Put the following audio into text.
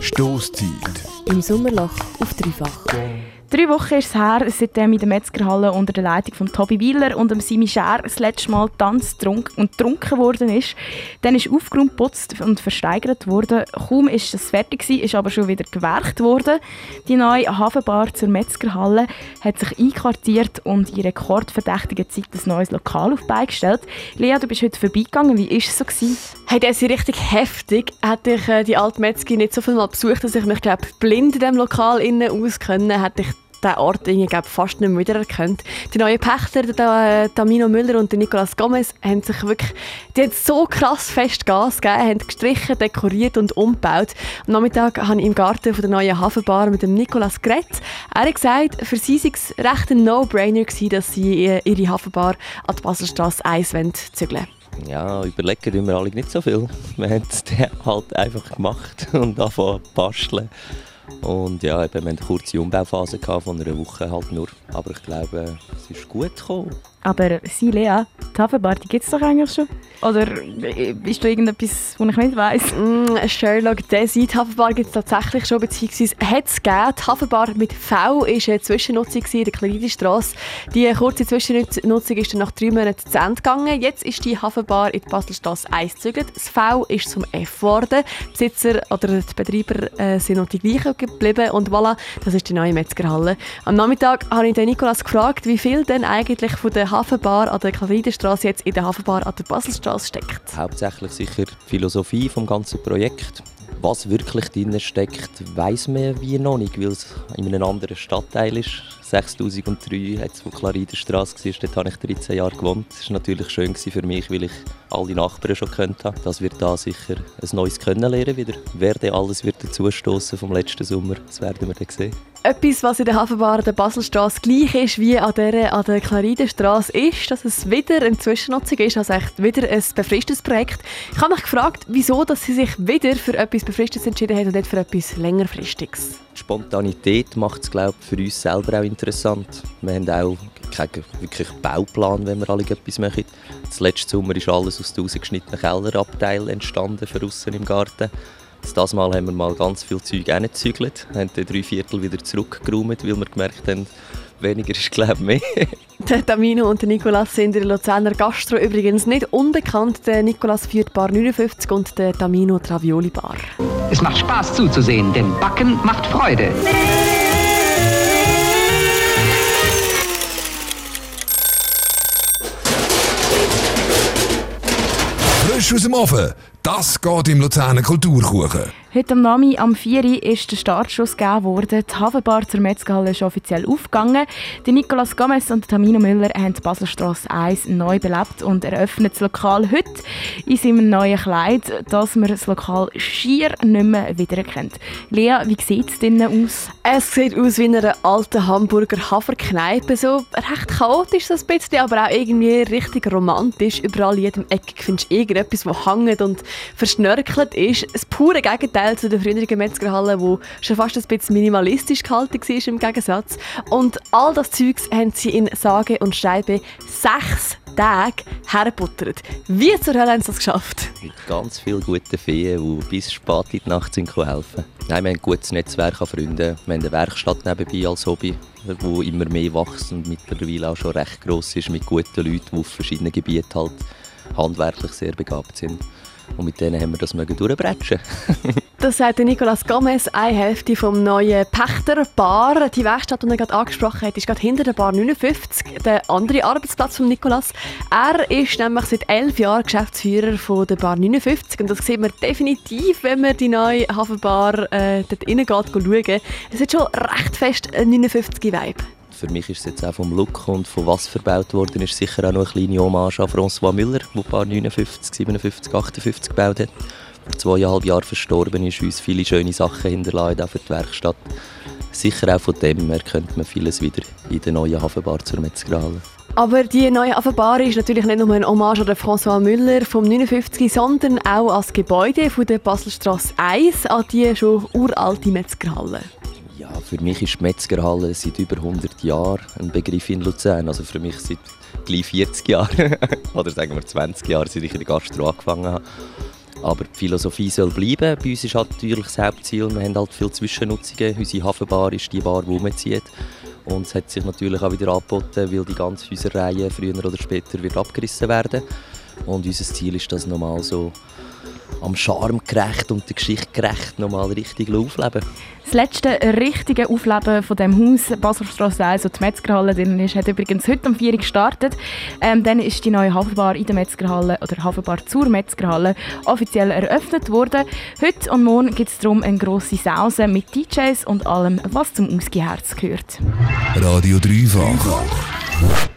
Stoßzeit. Im Sommerloch auf dreifach. Drei Wochen ist es her, seitdem in der Metzgerhalle unter der Leitung von Tobi Wieler und dem Simi Scher das letzte Mal tanzt trunk und getrunken worden ist. Dann ist aufgeräumt, putzt und versteigert worden. Kaum ist es fertig gewesen, ist aber schon wieder gewerkt worden. Die neue Hafenbar zur Metzgerhalle hat sich einquartiert und in rekordverdächtiger Zeit ein neues Lokal auf beigestellt. Lea, du bist heute vorbeigegangen. Wie war es so? Gewesen? Hey, das ist richtig heftig. Hätte ich äh, die alte Metzger nicht so viel mal besucht, dass ich mich glaub, blind in diesem Lokal innen auskennen, hätte ich den Ort irgendwie, fast nicht mehr wiedererkannt. Die neuen Pächter, der, äh, Tamino Müller und der Nicolas Gomez, haben sich wirklich die haben so krass fest Gas gegeben, haben gestrichen, dekoriert und umgebaut. Am Nachmittag habe ich im Garten von der neuen Hafenbar mit dem Nicolas geredet. Er hat gesagt, für sie sei es recht ein No-Brainer dass sie äh, ihre Hafenbar an die Baselstrasse 1 zügeln ja, überlegen tun wir alle nicht so viel. Wir haben es halt einfach gemacht und zu basteln. Und ja, eben, wir hatten eine kurze Umbauphase von einer Woche halt nur. Aber ich glaube, es ist gut gekommen. Aber sie, Lea, die Hafenbar, die gibt es doch eigentlich schon? Oder ist da irgendetwas, was ich nicht weiss? Mm, Sherlock, diese Hafenbar gibt es tatsächlich schon, beziehungsweise hat es gegeben. Die Hafenbar mit V war eine Zwischennutzung in der Kleinstrasse. Die kurze Zwischennutzung ist dann nach drei Monaten zu Ende gegangen. Jetzt ist die Hafenbar in die Baselstrasse 1 gezügelt. Das V ist zum F geworden. Die Besitzer oder die Betreiber äh, sind noch die gleichen geblieben und voilà, das ist die neue Metzgerhalle. Am Nachmittag habe ich den Nikolas gefragt, wie viel denn eigentlich von der Hafenbar an der Kalridenstraße jetzt in der Hafenbar an der Baselstraße steckt. Hauptsächlich sicher die Philosophie vom ganzen Projekt. Was wirklich drin steckt, weiß man wie noch nicht, weil es in einem anderen Stadtteil ist. 6003 hat es, wo Klaridenstraße war, dort habe ich 13 Jahre gewohnt. Das war natürlich schön für mich, weil ich alle Nachbarn schon kennt habe. Das wird da sicher ein neues Kennenlernen wieder. Wer alles wird dazustoßen vom letzten Sommer, das werden wir dann sehen. Etwas, was in der Hafenbar der Baselstraße gleich ist wie an der, an der Klaridenstraße, ist, dass es wieder eine Zwischennutzung ist, also echt wieder ein befristetes Projekt. Ich habe mich gefragt, wieso dass sie sich wieder für etwas Befristetes entschieden haben und nicht für etwas längerfristiges. Spontanität macht es, glaube für uns selber auch interessant. Wir haben auch keinen wirklich Bauplan, wenn wir alle etwas machen. Das letzte Sommer ist alles aus dem rausgeschnittenen Kellerabteil entstanden, für außen im Garten. Das Mal haben wir mal ganz viel Zeug gezügelt, haben dann drei Viertel wieder zurückgeräumt, weil wir gemerkt haben, weniger ist glaube ich mehr. der Tamino und der Nikolas sind in der Luzerner Gastro übrigens nicht unbekannt. Der Nikolas führt Bar 59 und der Tamino Travioli Bar. Es macht Spaß zuzusehen, denn Backen macht Freude. Frisch aus dem Ofen, das geht im Luzerner Kulturkuchen. Heute am Nami am 4. Uhr ist der Startschuss gegeben worden. Die Hafenbar zur Metzgerhalle ist offiziell aufgegangen. Die Nicolas Gomez und Tamino Müller haben die Baselstrasse 1 neu belebt und eröffnen das Lokal heute in seinem neuen Kleid, dass man das Lokal schier nicht mehr wiedererkennt. Lea, wie sieht es drinnen aus? Es sieht aus wie in einer alten Hamburger Haferkneipe. So recht chaotisch so bisschen, aber auch irgendwie richtig romantisch. Überall in jedem Eck findest du irgendetwas, das hängt und verschnörkelt ist. Das pure Gegenteil zu der früheren Metzgerhalle, die schon fast ein bisschen minimalistisch gehalten war im Gegensatz. Und all das Zeugs haben sie in sage und schreibe sechs Tage hergebuttert. Wie zur Hölle haben sie das geschafft? Mit ganz vielen guten Feen, die bis spät in die Nacht sind helfen Nein, wir haben ein gutes Netzwerk an Freunden. Wir haben eine Werkstatt nebenbei als Hobby, die immer mehr wächst und mittlerweile auch schon recht gross ist, mit guten Leuten, die auf verschiedenen Gebieten halt handwerklich sehr begabt sind. Und mit denen haben wir das durchbretschen Das sagt Nicolas Gomez, eine Hälfte vom neuen Pächter Bar. Die Werkstatt, die er gerade angesprochen hat, ist gerade hinter der Bar 59, der andere Arbeitsplatz von Nicolas. Er ist nämlich seit elf Jahren Geschäftsführer von der Bar 59 und das sieht man definitiv, wenn man die neue Hafenbar äh, dort rein geht, schauen. Es hat schon recht fest ein 59-Vibe für mich ist es jetzt auch vom Look und von was verbaut worden ist, sicher auch noch eine kleine Hommage an François Müller, der paar 59, 57, 58 gebaut hat. Vor zweieinhalb Jahren verstorben ist, uns viele schöne Sachen hinterlassen, auch für die Werkstatt. Sicher auch von dem her könnte man vieles wieder in der neuen Hafenbar zur Metzgerhalle. Aber die neue Hafenbar ist natürlich nicht nur ein Hommage an François Müller vom 59, sondern auch als Gebäude von der Baselstrasse 1 an die schon uralte Metzgerhalle. Ja, für mich ist die Metzgerhalle seit über 100 Jahren ein Begriff in Luzern. Also für mich seit gleich 40 Jahren oder sagen wir 20 Jahren, seit ich in der Gastro angefangen habe. Aber die Philosophie soll bleiben. Bei uns ist halt natürlich das Hauptziel, wir haben halt viele Zwischennutzungen. Unsere Hafenbar ist die Bar, die umzieht. Und es hat sich natürlich auch wieder angeboten, weil die ganze Häuserreihe früher oder später wird abgerissen werden. Und unser Ziel ist, das nochmal so am Charme gerecht und der Geschichte gerecht nochmal richtig aufleben. Das letzte richtige Aufleben von dem Haus Baselstrasse 1, wo die Metzgerhalle drin ist, hat übrigens heute um 4 Uhr gestartet. Ähm, dann ist die neue Hafenbar in der Metzgerhalle oder Hafenbar zur Metzgerhalle offiziell eröffnet worden. Heute und morgen gibt es darum eine grosse Sause mit DJs und allem, was zum Ausgeherz gehört. Radio Dreifach.